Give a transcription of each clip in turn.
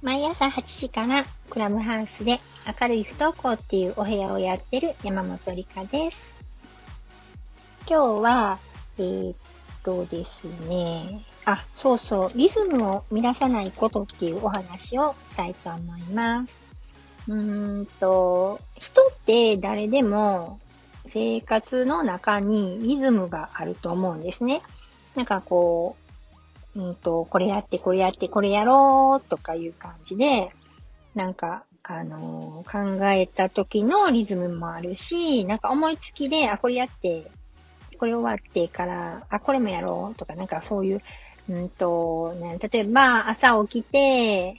毎朝8時からクラブハウスで明るい不登校っていうお部屋をやってる山本理香です。今日は、えー、っとですね、あ、そうそう、リズムを乱さないことっていうお話をしたいと思います。うーんと、人って誰でも生活の中にリズムがあると思うんですね。なんかこう、うんと、これやって、これやって、これやろうとかいう感じで、なんか、あのー、考えた時のリズムもあるし、なんか思いつきで、あ、これやって、これ終わってから、あ、これもやろうとか、なんかそういう、うんと、ね、例えば朝起きて、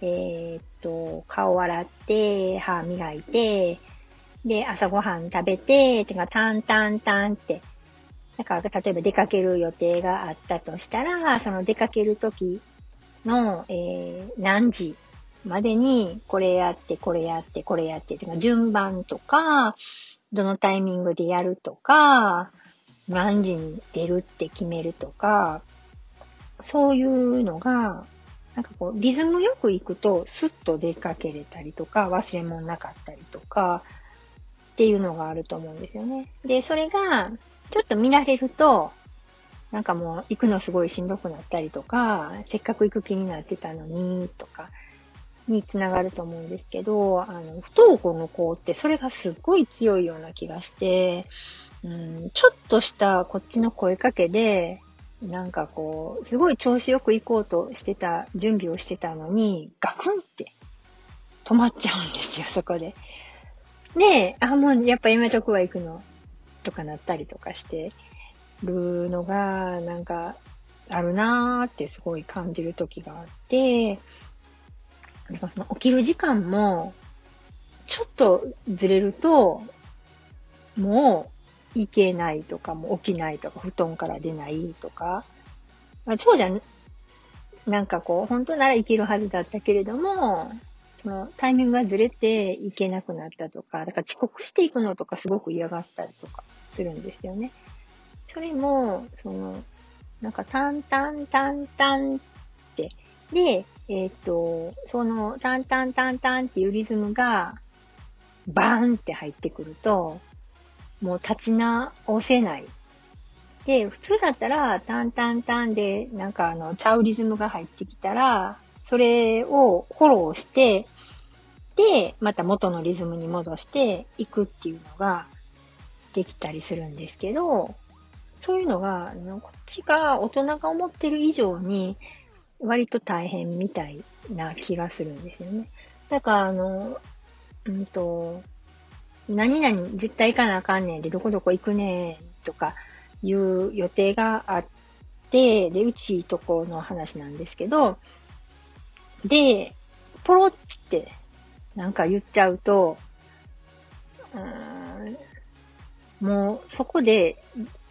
えー、っと、顔洗って、歯磨いて、で、朝ごはん食べて、てか、タンタンタンって、なんか、例えば出かける予定があったとしたら、その出かける時の、えー、何時までに、これやって、これやって、これやって、てか、順番とか、どのタイミングでやるとか、何時に出るって決めるとか、そういうのが、なんかこう、リズムよく行くと、スッと出かけれたりとか、忘れ物なかったりとか、っていうのがあると思うんですよね。で、それが、ちょっと見られると、なんかもう行くのすごいしんどくなったりとか、せっかく行く気になってたのに、とか、につながると思うんですけど、あの、不登校の子ってそれがすっごい強いような気がして、うん、ちょっとしたこっちの声かけで、なんかこう、すごい調子よく行こうとしてた、準備をしてたのに、ガクンって止まっちゃうんですよ、そこで。で、あ、もうやっぱやめとくわ、行くの。とかなったりとかしてるのが、なんか、あるなーってすごい感じる時があって、その起きる時間も、ちょっとずれると、もう、行けないとか、もう起きないとか、布団から出ないとか、まあ、そうじゃん、なんかこう、本当なら行けるはずだったけれども、そのタイミングがずれて行けなくなったとか、だから遅刻していくのとかすごく嫌がったりとかするんですよね。それも、その、なんか、タンタンタンタンって、で、えっ、ー、と、その、タンタンタンタンっていうリズムが、バーンって入ってくると、もう立ち直せない。で、普通だったら、タンタンタンで、なんかあの、チャウリズムが入ってきたら、それをフォローして、で、また元のリズムに戻していくっていうのができたりするんですけど、そういうのが、こっちが大人が思ってる以上に割と大変みたいな気がするんですよね。だから、あの、うんと、何々絶対行かなあかんねんで、どこどこ行くねんとかいう予定があって、で、うちとこの話なんですけど、で、ポロってなんか言っちゃうと、うん、もうそこで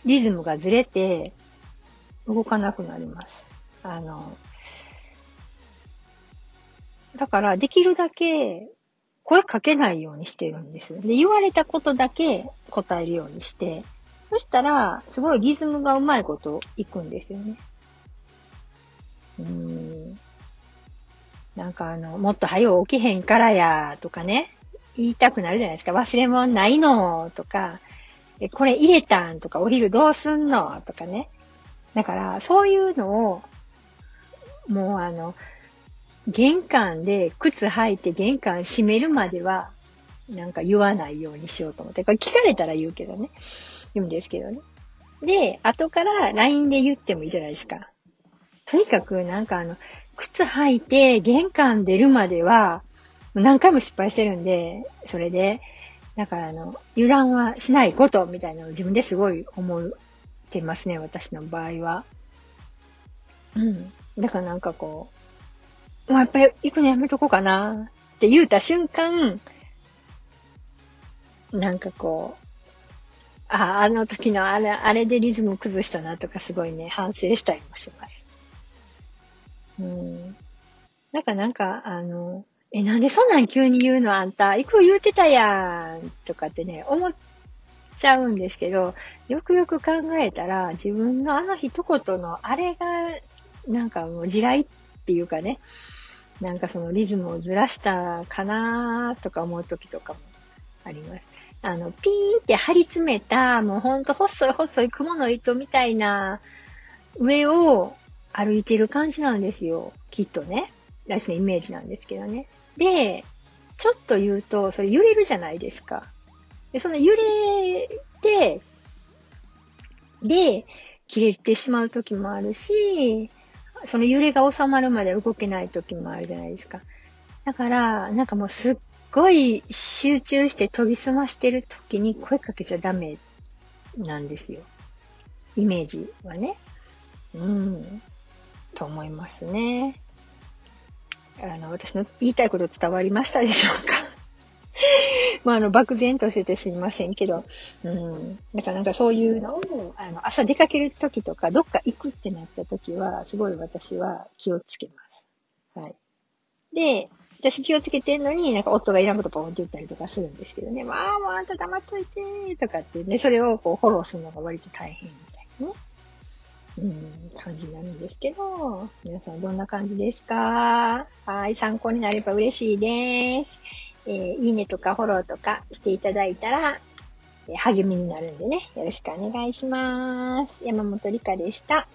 リズムがずれて動かなくなります。あの、だからできるだけ声かけないようにしてるんです。で、言われたことだけ答えるようにして、そしたら、すごいリズムがうまいこといくんですよね。うん。なんかあの、もっと早う起きへんからや、とかね、言いたくなるじゃないですか。忘れ物ないのとか、え、これ入れたんとか、お昼どうすんのとかね。だから、そういうのを、もうあの、玄関で靴履いて玄関閉めるまでは、なんか言わないようにしようと思って。これ聞かれたら言うけどね。言うんですけどね。で、後から LINE で言ってもいいじゃないですか。とにかくなんかあの、靴履いて玄関出るまでは、何回も失敗してるんで、それで、だからあの、油断はしないことみたいなのを自分ですごい思ってますね、私の場合は。うん。だからなんかこう、もうやっぱり行くのやめとこうかなって言うた瞬間、なんかこう、ああ、の時のあれ、あれでリズム崩したなとかすごいね、反省したりもします。うん。なんかなんか、あの、え、なんでそんなん急に言うのあんた、行く言うてたやんとかってね、思っちゃうんですけど、よくよく考えたら、自分のあの一言のあれが、なんかもう地雷っていうかね、なんかそのリズムをずらしたかなとか思う時とかもあります。あの、ピーって張り詰めた、もうほんと細い細い雲の糸みたいな上を歩いてる感じなんですよ。きっとね。私のイメージなんですけどね。で、ちょっと言うと、それ揺れるじゃないですか。で、その揺れて、で、切れてしまう時もあるし、その揺れが収まるまで動けない時もあるじゃないですか。だから、なんかもうすっごい集中して研ぎ澄ましてる時に声かけちゃダメなんですよ。イメージはね。うん。と思いますね。あの、私の言いたいこと伝わりましたでしょうか？まあ、あの、漠然としててすみませんけど、うん。だからなんかそういうのを、あの、朝出かけるときとか、どっか行くってなったときは、すごい私は気をつけます。はい。で、私気をつけてんのに、なんか夫がいらんことポンって言ったりとかするんですけどね、まあ、もうあんた黙っといて、とかってね、それをこうフォローするのが割と大変。うん、感じになるんですけど、皆さんどんな感じですか？はい、参考になれば嬉しいです。えー、いいねとかフォローとかしていただいたら、えー、励みになるんでね、よろしくお願いします。山本理香でした。